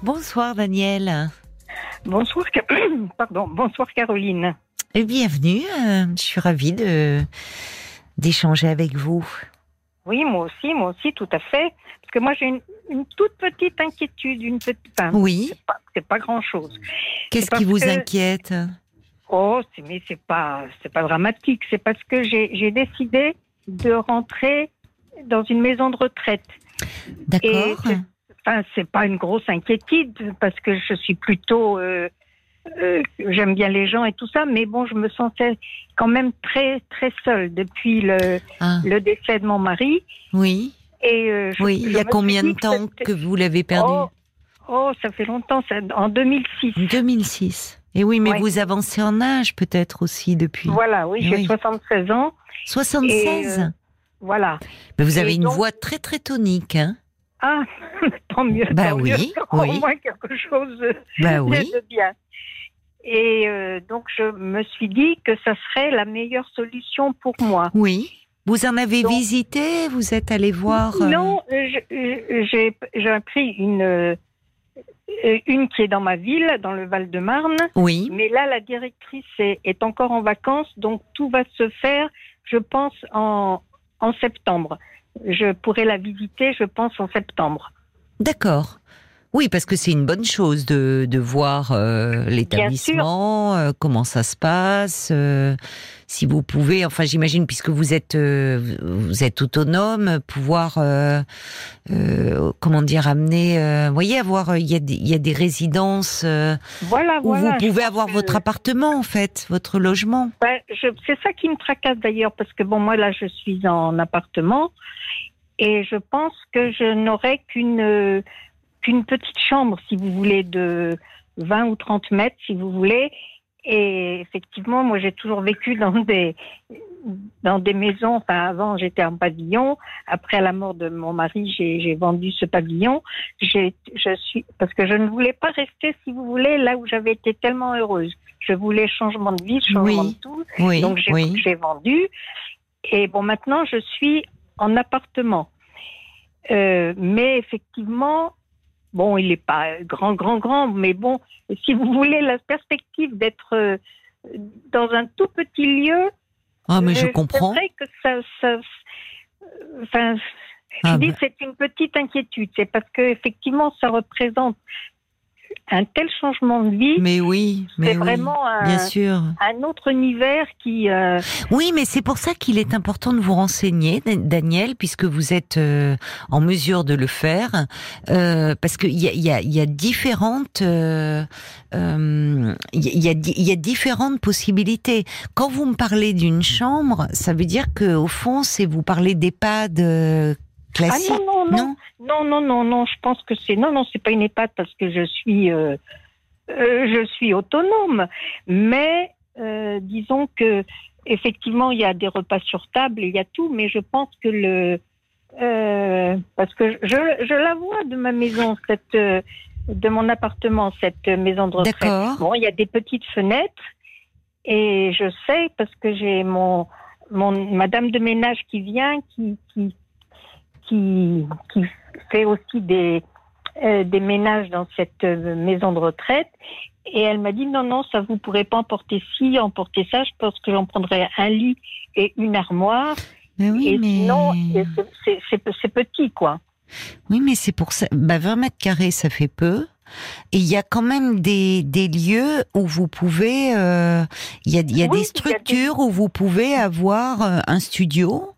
Bonsoir Daniel. Bonsoir, pardon, bonsoir Caroline. Et bienvenue. Euh, je suis ravie de d'échanger avec vous. Oui, moi aussi, moi aussi, tout à fait. Parce que moi, j'ai une, toute petite inquiétude, une petite. oui. C'est pas, grand chose. Qu'est-ce qui vous inquiète? Oh, mais c'est pas, c'est pas dramatique. C'est parce que j'ai décidé de rentrer dans une maison de retraite. D'accord. Enfin, c'est pas une grosse inquiétude parce que je suis plutôt, euh, euh, j'aime bien les gens et tout ça, mais bon, je me sentais quand même très très seule depuis le, ah. le décès de mon mari. Oui. Et euh, oui, il y a combien de temps que, vous l'avez perdu? Oh, oh, ça fait longtemps, ça, en 2006. 2006. Et oui, mais vous avancez en âge peut-être aussi depuis. Voilà, oui, j'ai 76 ans. 76 Voilà. Mais vous avez une voix très très tonique, hein? Ah, tant mieux. Bah tant oui, mieux. oui. Au moins quelque chose bah oui. de bien. Et euh, donc, je me suis dit que ça serait la meilleure solution pour moi. Oui. Vous en avez visité? Vous êtes allé voir euh, Non, j'ai pris une, euh, une qui est dans ma ville, dans le Val-de-Marne. Oui. Mais là, la directrice est, est, encore en vacances, donc tout va se faire, je pense, en, en septembre je pourrais la visiter, je pense, en septembre. D'accord. Oui, parce que c'est une bonne chose de, de voir euh, l'établissement, euh, comment ça se passe. Euh, si vous pouvez, enfin j'imagine puisque vous êtes vous êtes autonome, pouvoir comment dire amener, vous voyez avoir il y a des, il y a des résidences voilà, où vous pouvez avoir votre appartement en fait, votre logement. Ben, c'est ça qui me tracasse d'ailleurs parce que bon moi là je suis en appartement et je pense que je n'aurai qu'une qu'une petite chambre, si vous voulez, de 20 ou 30 mètres, si vous voulez. Et effectivement, moi, j'ai toujours vécu dans des dans des maisons. Enfin, avant, j'étais en pavillon. Après, la mort de mon mari, j'ai vendu ce pavillon. Je suis parce que je ne voulais pas rester, si vous voulez, là où j'avais été tellement heureuse. Je voulais changement de vie, changement de tout. Oui, Donc, j'ai vendu. Et bon, maintenant, je suis en appartement. Euh, mais effectivement, Bon, il n'est pas grand, grand, grand, mais bon, si vous voulez la perspective d'être euh, dans un tout petit lieu. Ah, mais je euh, comprends. C'est vrai que ça. ça enfin, je ah, dis, bah. c'est une petite inquiétude. C'est parce que effectivement, ça représente un tel changement de vie. Mais oui, mais c'est vraiment un, bien sûr. un autre univers qui. Euh, oui, mais c'est pour ça qu'il est important de vous renseigner, Daniel, puisque vous êtes euh, en mesure de le faire, euh, parce qu'il y a, y, a, y a différentes, il y, a, y a différentes possibilités. Quand vous me parlez d'une chambre, ça veut dire que au fond, c'est vous parlez d'EHPAD classique. Ah non, non, non, non, non, non, je pense que c'est non, non, c'est pas une EHPAD parce que je suis, euh, euh, je suis autonome, mais euh, disons que effectivement il y a des repas sur table, il y a tout, mais je pense que le parce que je, je la vois de ma maison cette de mon appartement cette maison de retraite. Bon, il y a des petites fenêtres et je sais parce que j'ai mon mon madame de ménage qui vient qui, qui qui, qui fait aussi des, euh, des ménages dans cette euh, maison de retraite. Et elle m'a dit non, non, ça vous pourrez pas emporter ci, emporter ça. Je pense que j'en prendrai un lit et une armoire. Mais oui, et mais... sinon, c'est petit, quoi. Oui, mais c'est pour ça. Bah, 20 mètres carrés, ça fait peu. Et il y a quand même des, des lieux où vous pouvez, euh, il y a, y a des structures où vous pouvez avoir un studio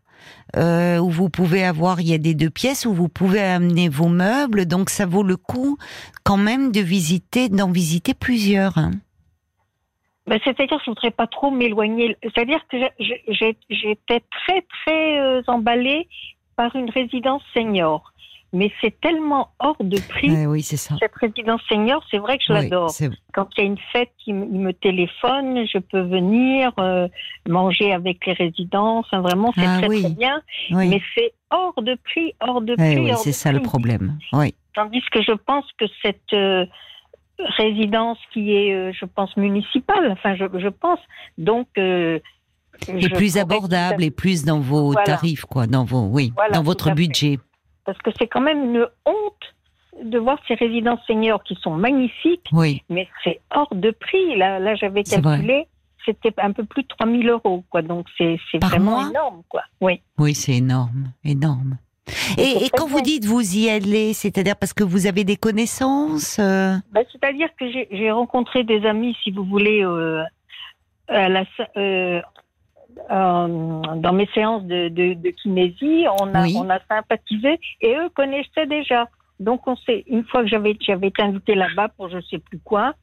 euh, où vous pouvez avoir, il y a des deux pièces où vous pouvez amener vos meubles, donc ça vaut le coup quand même d'en visiter plusieurs. Hein. Ben, c'est-à-dire que je voudrais pas trop m'éloigner. C'est-à-dire que j'étais très très euh, emballée par une résidence senior mais c'est tellement hors de prix. oui, c'est ça. Cette résidence senior, c'est vrai que je l'adore. Quand il y a une fête, il me téléphone, je peux venir euh, manger avec les résidents. Enfin, vraiment, c'est ah très très bien. Mais c'est hors de prix, hors de prix. oui, c'est ça le problème. Oui. Tandis que je pense que cette euh, résidence qui est, euh, je pense, municipale, enfin, je, je pense, donc. est plus abordable et plus dans vos tarifs, quoi, dans vos, oui, dans votre budget parce que c'est quand même une honte de voir ces résidences seniors qui sont magnifiques, Oui, mais c'est hors de prix. Là, là j'avais calculé, c'était un peu plus de 3000 euros, quoi. Donc c'est vraiment mois énorme, quoi. Oui. oui, c'est énorme, énorme. Et, quand vous dites vous y allez, c'est-à-dire parce que vous avez des connaissances euh, Bah, C'est-à-dire que j'ai rencontré des amis, si vous voulez, euh, à la, euh, dans mes séances de, de, de kinésie, on a, Oui. on a sympathisé et eux connaissaient déjà. Donc on s'est, une fois que j'avais j'avais été invitée là-bas pour je sais plus quoi,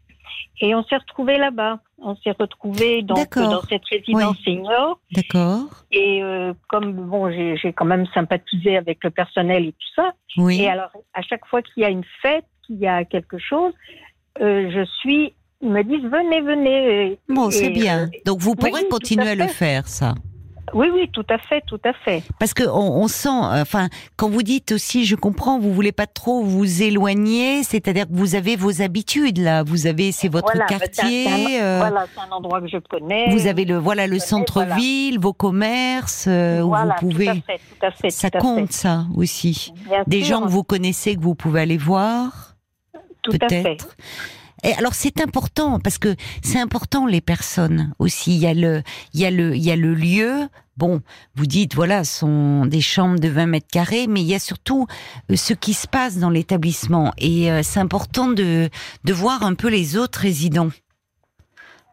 et on s'est retrouvés là-bas. On s'est retrouvés dans cette résidence senior. D'accord. Et euh, comme bon, j'ai j'ai quand même sympathisé avec le personnel et tout ça. Oui. Et alors, à chaque fois qu'il y a une fête, qu'il y a quelque chose, euh, je suis. Ils me disent venez, venez. Bon, c'est bien. euh, Donc vous pourrez oui, continuer à à, le faire, ça. oui, oui, tout à fait, tout à fait. Parce que on, on sent, euh, enfin, quand vous dites aussi, je comprends, vous voulez pas trop vous éloigner, c'est-à-dire que vous avez vos habitudes là, vous avez, c'est votre Voilà, bah, quartier, c'est un- euh, Voilà, c'est un endroit que je connais. vous avez le, voilà, le centre-ville, vos commerces, euh, où vous pouvez, Tout à fait, tout à fait. ça tout à compte fait. ça aussi. Bien Des sûr, gens que vous connaissez, que vous pouvez aller voir, tout à fait. Et alors c'est important parce que c'est important les personnes aussi. Il y a le, il y a le, il y a le lieu. Bon, vous dites voilà, ce sont des chambres de 20 mètres carrés, mais il y a surtout euh, ce qui se passe dans l'établissement. Et euh, c'est important de de voir un peu les autres résidents.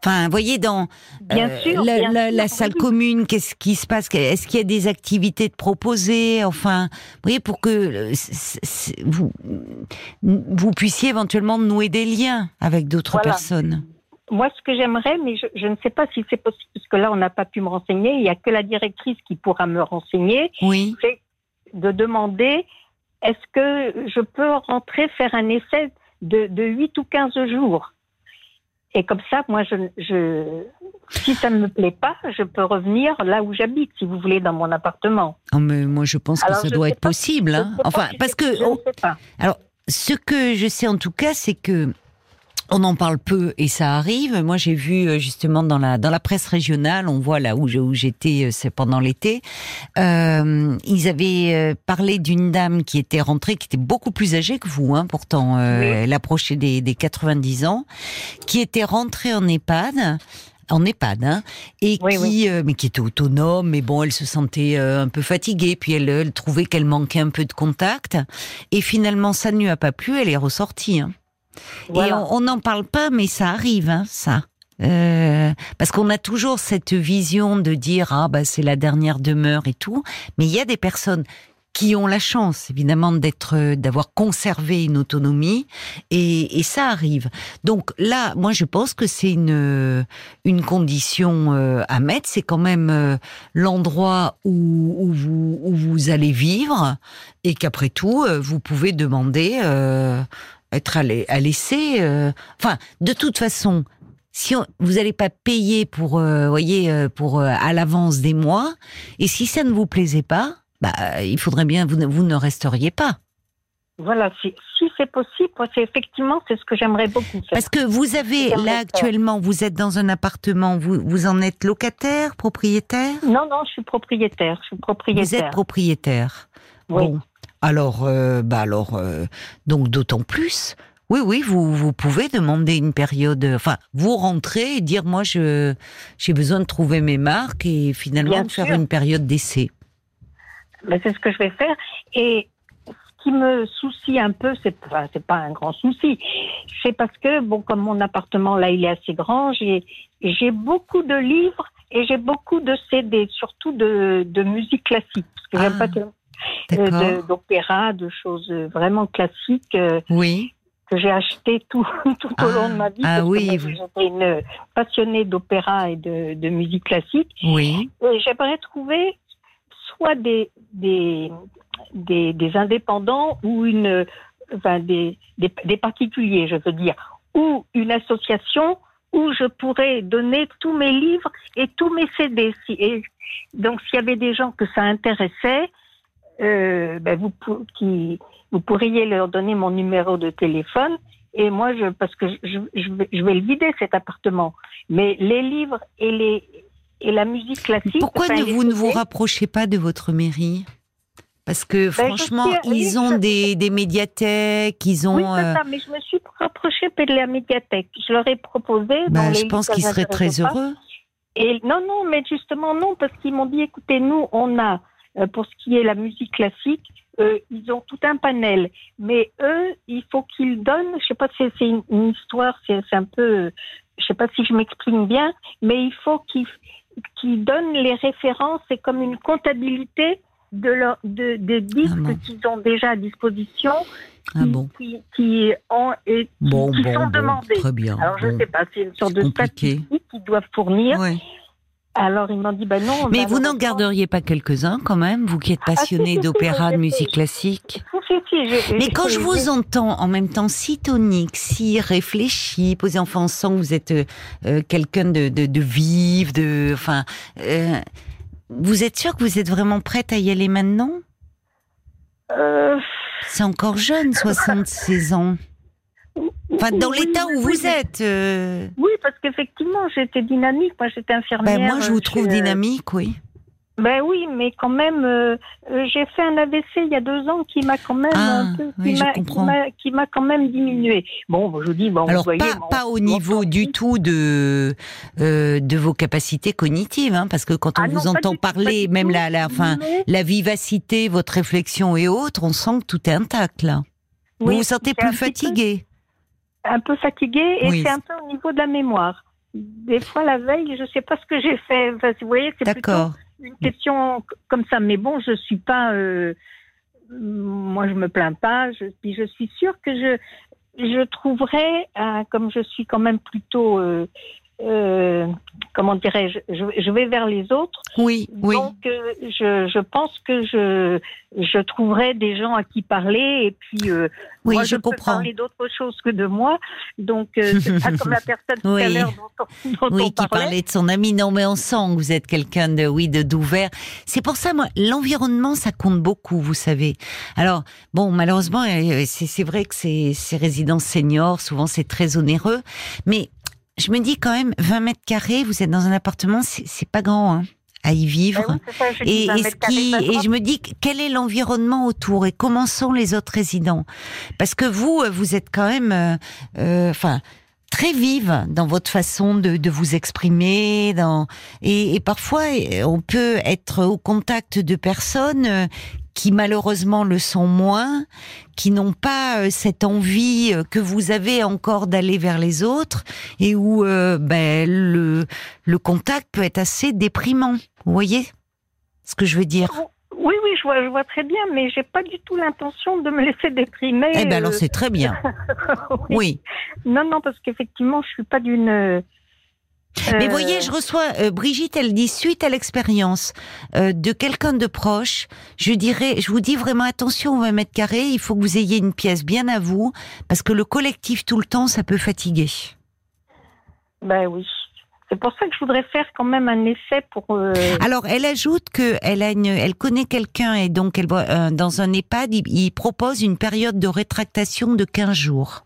Enfin, vous voyez dans Bien euh, sûr. la, bien la- sûr, la salle commune, qu'est-ce qui se passe Est-ce qu'il y a des activités de proposer Enfin, vous voyez, pour que euh, vous, vous puissiez éventuellement nouer des liens avec d'autres Voilà. personnes. Moi, ce que j'aimerais, mais je, je ne sais pas si c'est possible, parce que là, on n'a pas pu me renseigner. Il n'y a que la directrice qui pourra me renseigner. Oui, c'est de demander est-ce que je peux rentrer faire un essai de, de 8 ou 15 jours? Et comme ça, moi, je, je, si ça ne me plaît pas, je peux revenir là où j'habite, si vous voulez, dans mon appartement. Oh, mais moi je pense que ça doit être pas- possible. Hein. Enfin, parce que je on- ne sais pas. Alors, ce que je sais en tout cas, c'est que on en parle peu et ça arrive. Moi, j'ai vu euh, justement dans la dans la presse régionale, on voit là où j'étais, euh, c'est pendant l'été. Euh, ils avaient euh, parlé d'une dame qui était rentrée, qui était beaucoup plus âgée que vous, hein, pourtant euh, Oui. elle approchait des, des 90 ans, qui était rentrée en EHPAD. En EHPAD, hein, et Oui, qui, euh, mais qui était autonome, mais bon, elle se sentait euh, un peu fatiguée, puis elle, elle trouvait qu'elle manquait un peu de contact, et finalement, ça ne lui a pas plu, elle est ressortie. hein. Et on n'en parle pas, mais ça arrive, hein, ça. Euh, parce qu'on a toujours cette vision de dire ah bah c'est la dernière demeure et tout, mais il y a des personnes qui ont la chance évidemment d'être euh, d'avoir conservé une autonomie. Et, et ça arrive. Donc là, moi je pense que c'est une une condition euh, à mettre, c'est quand même euh, l'endroit où, où vous où vous allez vivre. Et qu'après tout euh, vous pouvez demander euh, être à, la- à laisser. euh, Enfin, de toute façon, si on- vous n'allez pas payer pour, euh, voyez, euh, pour euh, à l'avance des mois, et si ça ne vous plaisait pas, bah, il faudrait bien vous ne, vous ne resteriez pas, Voilà, si, si c'est possible, c'est effectivement, c'est ce que j'aimerais beaucoup faire. parce que vous avez là actuellement, vous êtes dans un appartement, vous vous en êtes locataire, propriétaire, Non, non, je suis propriétaire, je suis vous propriétaire. êtes propriétaire. Oui. Bon, alors, euh, bah alors, euh, donc d'autant plus. Oui, oui, vous, vous pouvez demander une période. Enfin, vous rentrez et dire moi je j'ai besoin de trouver mes marques et finalement de faire une période d'essai. Ben, c'est ce que je vais faire. Et ce qui me soucie un peu, c'est enfin, c'est pas un grand souci, c'est parce que bon, comme mon appartement là, il est assez grand, j'ai j'ai beaucoup de livres et j'ai beaucoup de CD, surtout de, de musique classique, parce que j'aime Ah, pas euh, de- d'opéra, de, choses vraiment classiques euh, Oui. que j'ai acheté tout, tout Ah, au long de ma vie. ah parce que oui, moi, vous- J'étais une passionnée d'opéra et de, de musique classique. Oui. J'aimerais trouver soit des, des, des, des indépendants ou une, enfin des, des, des particuliers, je veux dire, ou une association où je pourrais donner tous mes livres et tous mes CD. Et donc, s'il y avait des gens que ça intéressait, euh, ben vous, pour- qui, vous pourriez leur donner mon numéro de téléphone. Et moi, je, parce que je, je, vais, je vais le vider cet appartement. Mais les livres et les et la musique classique. Pourquoi ne vous ne vous rapprochez pas de votre mairie? Parce que Ben, franchement, ils ont des, des médiathèques, ils ont. Oui, c'est euh, ça, mais je me suis rapprochée de la médiathèque. Je leur ai proposé. ben, je pense qu'ils seraient très pas. heureux. Et non, non, mais justement non, parce qu'ils m'ont dit, écoutez, nous, on a, pour ce qui est la musique classique, euh, ils ont tout un panel. Mais eux, il faut qu'ils donnent, je sais pas si c'est une, une histoire, c'est un peu, euh, je sais pas si je m'exprime bien, mais il faut qu'ils donnent les références, c'est comme une comptabilité de leur, de, des disques Ah bon. qu'ils ont déjà à disposition, Ah qui, bon. qui, qui ont et qui, Bon, qui bon, sont demandés. très bien. Alors, je Bon, sais pas, c'est une sorte de statistique qu'ils doivent fournir. ouais. Alors, ils m'ont dit, ben non. Mais vous n'en garderiez pas quelques-uns quand même, vous qui êtes Ah, si, passionné si, si, d'opéra, de musique classique Mais quand je vous entends en même temps si tonique, si réfléchi, posé, on sent que vous êtes euh, euh, quelqu'un de, de, de vif, de, enfin, euh, vous êtes sûr que vous êtes vraiment prête à y aller maintenant? Euh, C'est encore jeune, 76 ans. Enfin, dans oui, l'état oui, où oui, vous êtes. euh, Oui, parce qu'effectivement, j'étais dynamique. Moi, j'étais infirmière. ben, moi, je vous euh, trouve euh, dynamique, oui. Ben oui, mais quand même, euh, j'ai fait un AVC il y a deux ans qui m'a quand même Ah, un peu, qui oui, m'a- quand même diminué. Bon, je vous dis, bon, Alors voyez, pas, bon, pas au niveau du tout de euh, de vos capacités cognitives, hein, parce que quand on Ah vous entend tout, parler, du même tout. la, la, Mais- la vivacité, votre réflexion et autres, on sent que tout est intact là. vous oui, vous sentez plus fatigué. Un peu fatiguée et Oui. c'est un peu au niveau de la mémoire. Des fois, la veille, je ne sais pas ce que j'ai fait. Enfin, vous voyez, c'est plutôt une question comme ça. Mais bon, je suis pas. euh, moi, je me plains pas. Je, puis je suis sûre que je, je trouverai, comme je suis quand même plutôt. euh, euh, comment dirais-je je, je vais vers les autres. Oui, oui. Donc, euh, je, je pense que je, je trouverai des gens à qui parler. Et puis, euh, Oui, moi, je peux comprends. parler d'autre chose que de moi. Donc, euh, c'est pas comme la personne tout à Oui. l'heure dont, on- dont Oui, on qui parlait. de son ami. Non, mais on sent que vous êtes quelqu'un de, oui, de d'ouvert. C'est pour ça, moi, l'environnement, ça compte beaucoup, vous savez. Alors, bon, malheureusement, c'est c'est vrai que ces, ces résidences seniors, souvent, c'est très onéreux. Mais je me dis quand même, 20 mètres carrés, vous êtes dans un appartement, c'est pas grand, hein, à y vivre. Ben oui, c'est ça, je dis, Et, ce qui, je me dis quel est l'environnement autour et comment sont les autres résidents? Parce que vous, vous êtes quand même, euh, euh, enfin, très vive dans votre façon de, de vous exprimer, dans et, et parfois on peut être au contact de personnes euh, qui malheureusement le sont moins, qui n'ont pas euh, cette envie euh, que vous avez encore d'aller vers les autres et où euh, ben, le, le contact peut être assez déprimant. Vous voyez ce que je veux dire? Oui, oui, je vois, je vois très bien, mais j'ai pas du tout l'intention de me laisser déprimer. Eh ben alors euh, c'est très bien. oui. Oui. Non, non, parce qu'effectivement, je suis pas d'une. Euh, Mais euh, voyez, je reçois euh, Brigitte, elle dit suite à l'expérience euh, de quelqu'un de proche, je dirais, je vous dis vraiment attention aux 20 mètres carrés, il faut que vous ayez une pièce bien à vous, parce que le collectif tout le temps, ça peut fatiguer. Ben oui. C'est pour ça que je voudrais faire quand même un essai pour. euh, Alors, elle ajoute que elle a une, elle connaît quelqu'un et donc elle voit euh, dans un EHPAD, il, il propose une période de rétractation de 15 jours.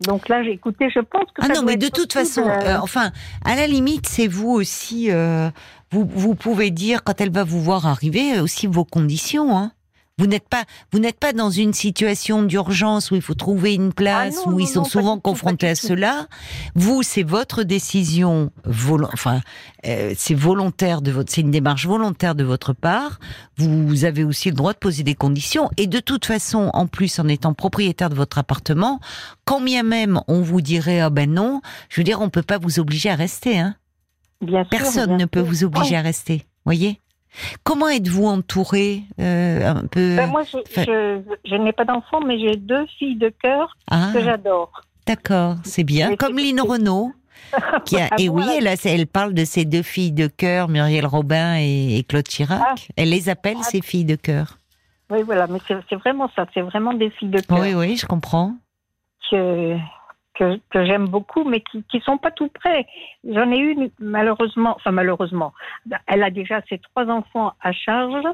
Donc là, j'ai écouté, je pense que. Ah ça non, mais de toute façon, euh, euh, enfin, à la limite, c'est vous aussi. euh, vous, vous pouvez dire quand elle va vous voir arriver euh, aussi vos conditions. Hein. Vous n'êtes pas, vous n'êtes pas dans une situation d'urgence où il faut trouver une place, Ah non, où ils sont non, souvent tout, confrontés à cela. Vous, c'est votre décision, volo- enfin, euh, c'est volontaire de votre, c'est une démarche volontaire de votre part. Vous avez aussi le droit de poser des conditions. Et de toute façon, en plus, en étant propriétaire de votre appartement, quand bien même on vous dirait ah ben non, je veux dire, on peut pas vous obliger à rester. Hein. bien sûr, Personne bien ne peut sûr. vous obliger à rester. Voyez. Comment êtes-vous entouré euh, un peu Ben, moi, je, Enfin- je, je n'ai pas d'enfant, mais j'ai deux filles de cœur Ah, que j'adore. d'accord, c'est bien. Comme Lynn Renault. Qui a, Ah et oui, elle, a- elle parle de ses deux filles de cœur, Muriel Robin et, et Claude Chirac. Ah. Elle les appelle Ah. ses filles de cœur? Oui, voilà, mais c'est c'est vraiment ça, c'est vraiment des filles de cœur Oui, oui, je comprends. que, que, que j'aime beaucoup, mais qui qui sont pas tout près. J'en ai une, malheureusement, enfin malheureusement, elle a déjà ses trois enfants à charge.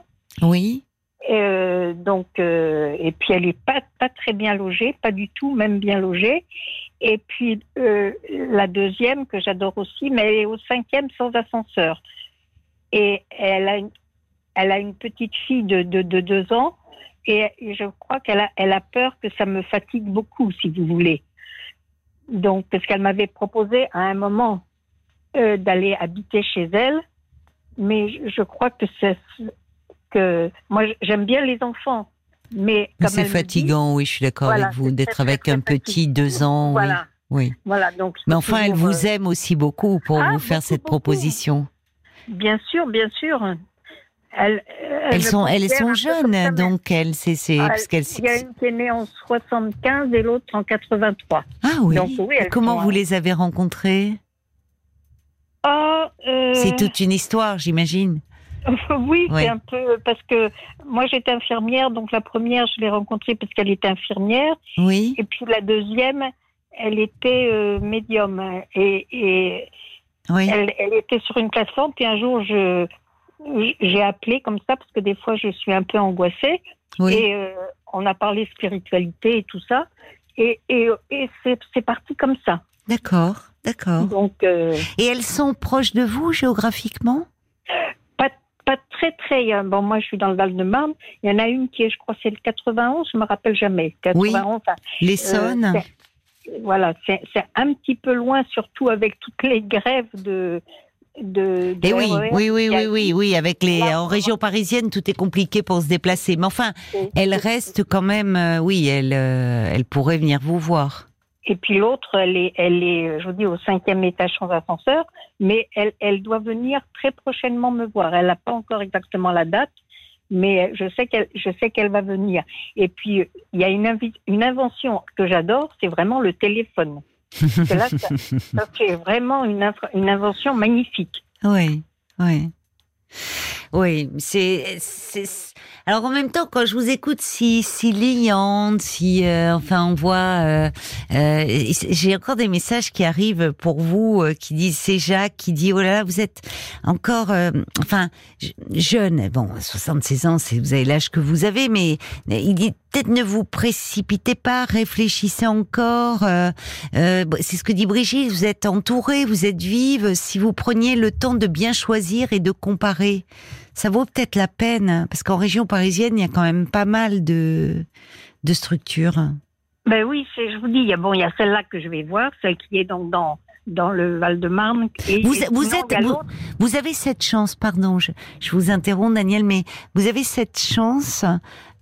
Oui. Euh, donc, euh, et puis elle est pas, pas très bien logée, pas du tout, même bien logée. Et puis euh, la deuxième que j'adore aussi, mais elle est au cinquième sans ascenseur. Et elle a une, elle a une petite fille de, de, de deux ans et, je crois qu'elle a, elle a peur que ça me fatigue beaucoup, si vous voulez. Donc, parce qu'elle m'avait proposé à un moment euh, d'aller habiter chez elle, mais je crois que c'est que moi j'aime bien les enfants, mais c'est fatigant. oui, je suis d'accord avec vous d'être avec un petit deux ans. Voilà. Oui. Voilà. Donc. Mais enfin, elle vous euh, aime aussi beaucoup pour ah, vous faire cette proposition. Bien sûr, bien sûr. Elles, sont, elles sont jeunes, donc elles, c'est, c'est, ah, Il y a une qui est née en 75 et l'autre en 83. Ah oui. Comment vous les avez rencontrées? Ah, euh, C'est toute une histoire, j'imagine. oui, c'est un peu parce que moi j'étais infirmière, donc la première je l'ai rencontrée parce qu'elle était infirmière. Oui. Et puis la deuxième, elle était euh, médium et, et elle, elle, était sur une plateforme. Puis un jour je j'ai appelé comme ça parce que des fois je suis un peu angoissée. Et euh, on a parlé spiritualité et tout ça. Et, et, et c'est parti comme ça. D'accord, d'accord. Donc. Euh, et elles sont proches de vous géographiquement? Pas, pas très très. Hein. Bon, moi je suis dans le Val-de-Marne. Il y en a une qui est, je crois, c'est le 91. Je me rappelle jamais. 91. Oui. L'Essonne. Euh, voilà, c'est un petit peu loin, surtout avec toutes les grèves de, de, Et oui, oui, oui, oui, oui, oui, avec les en région parisienne, tout est compliqué pour se déplacer. Mais enfin, elle reste quand même, euh, oui, elle, euh, elle pourrait venir vous voir. Et puis l'autre, elle est, elle est, je vous dis, au cinquième étage sans ascenseur, mais elle, elle doit venir très prochainement me voir. Elle n'a pas encore exactement la date, mais je sais qu'elle, je sais qu'elle va venir. Et puis il y a une, une invention que j'adore, c'est vraiment le téléphone là, ça, c'est vraiment une, une invention magnifique. Oui, oui. Oui, c'est alors en même temps, quand je vous écoute si si liante, si euh, enfin on voit, euh, euh, j'ai encore des messages qui arrivent pour vous qui disent c'est Jacques qui dit oh là là vous êtes encore enfin jeune, bon 76 ans, c'est vous avez l'âge que vous avez, mais il dit peut-être ne vous précipitez pas, réfléchissez encore. c'est ce que dit Brigitte, vous êtes entourée, vous êtes vive. Si vous preniez le temps de bien choisir et de comparer ça vaut peut-être la peine, parce qu'en région parisienne, il y a quand même pas mal de, de structures. Ben oui, je vous dis, il y a, bon, il y a celle-là que je vais voir, celle qui est donc dans, dans le Val-de-Marne. Vous, vous, êtes, vous, avez cette chance, pardon, je, je, vous interromps, Daniel, mais vous avez cette chance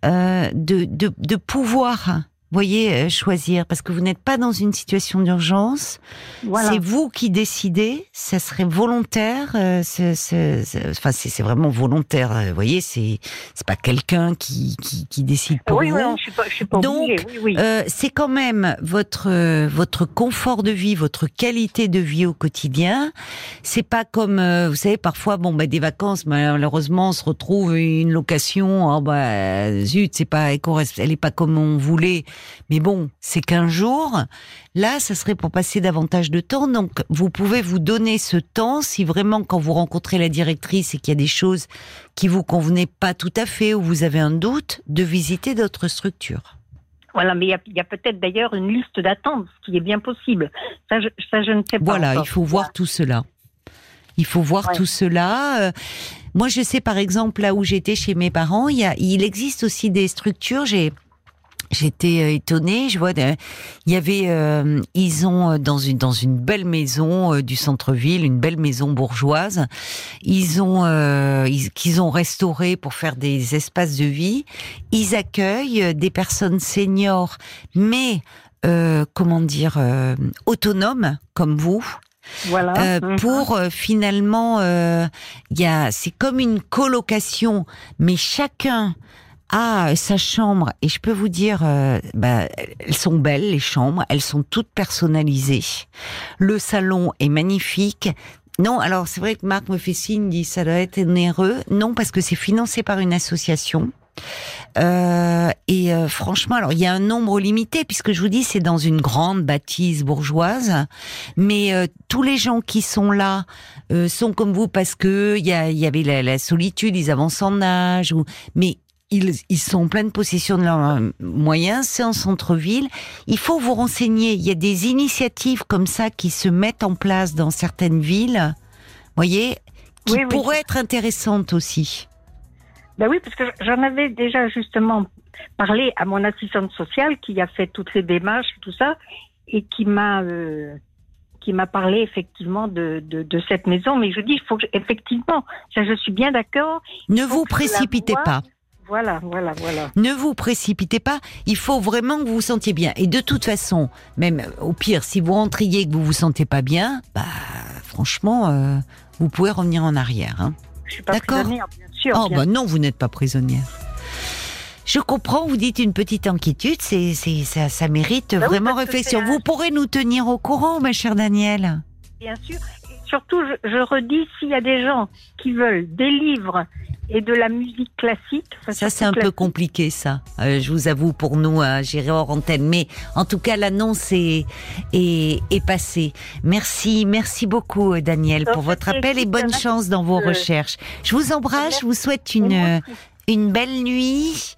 euh, de, de, de pouvoir voyez, euh, choisir, parce que vous n'êtes pas dans une situation d'urgence. C'est vous qui décidez, ça serait volontaire. Euh, c'est, enfin, c'est, vraiment volontaire. Euh, vous voyez, c'est c'est pas quelqu'un qui, qui, qui, décide pour oui, vous. Oui, je suis pas, je suis pas Donc, euh, c'est quand même votre votre confort de vie, votre qualité de vie au quotidien. C'est pas comme, vous savez, parfois, bon, bah, des vacances, malheureusement, on se retrouve une location. Oh, bah, zut, c'est pas, elle est pas comme on voulait mais bon, c'est qu'un jour. Là, ça serait pour passer davantage de temps. Donc, vous pouvez vous donner ce temps si vraiment, quand vous rencontrez la directrice et qu'il y a des choses qui vous convenaient pas tout à fait ou vous avez un doute, de visiter d'autres structures. Voilà, mais il y a, peut-être d'ailleurs une liste d'attente, ce qui est bien possible. Ça, je, ne sais pas. Voilà, il faut voir tout cela. Il faut voir tout cela. Euh, moi, je sais par exemple là où j'étais chez mes parents, il, y a, il existe aussi des structures. J'ai J'étais euh, étonnée, je vois, il y avait, euh, ils ont euh, dans une dans une belle maison du centre-ville, une belle maison bourgeoise, ils ont qu'ils ont restauré pour faire des espaces de vie. Ils accueillent des personnes seniors, mais comment dire autonomes comme vous. Voilà. Mhm. pour finalement, il y a, c'est comme une colocation, mais chacun ah, sa chambre, et je peux vous dire, euh, bah, elles sont belles, les chambres, elles sont toutes personnalisées. Le salon est magnifique. Non, alors c'est vrai que Marc me fait signe, dit ça doit être onéreux. Non, parce que c'est financé par une association. Euh, et euh, franchement, alors il y a un nombre limité puisque je vous dis c'est dans une grande bâtisse bourgeoise, mais euh, tous les gens qui sont là sont comme vous parce que il y, y avait la, la, solitude, ils avancent en âge, ou mais ils, sont en pleine possession de leurs moyens, c'est en centre-ville. Il faut vous renseigner. Il y a des initiatives comme ça qui se mettent en place dans certaines villes, voyez, qui pourraient être intéressantes aussi. Ben oui, parce que j'en avais déjà justement parlé à mon assistante sociale qui a fait toutes les démarches, tout ça, et qui m'a euh, qui m'a parlé effectivement de, de, de, cette maison. Mais je dis, il faut que, effectivement, ça, je suis bien d'accord. Ne vous précipitez pas. Voilà, voilà, voilà. Ne vous précipitez pas. Il faut vraiment que vous vous sentiez bien. Et de toute façon, même au pire, si vous rentriez et que vous vous sentez pas bien, bah franchement, euh, vous pouvez revenir en arrière. Hein. Je suis pas prisonnière, bien sûr. Oh bah non, vous n'êtes pas prisonnière. Je comprends, vous dites une petite inquiétude, c'est, c'est, ça, ça mérite Bah vraiment réflexion. un- Vous pourrez nous tenir au courant, ma chère Danielle. Bien sûr. Surtout, je, je redis, s'il y a des gens qui veulent des livres et de la musique classique, Ça, c'est un peu compliqué, ça. Euh, je vous avoue, pour nous, à gérer hors antenne. Mais en tout cas, l'annonce est, est, est passée. Merci, merci beaucoup, euh, Daniel, pour votre appel et bonne chance dans vos euh, recherches. Je vous embrasse, je vous souhaite une, euh, une belle nuit.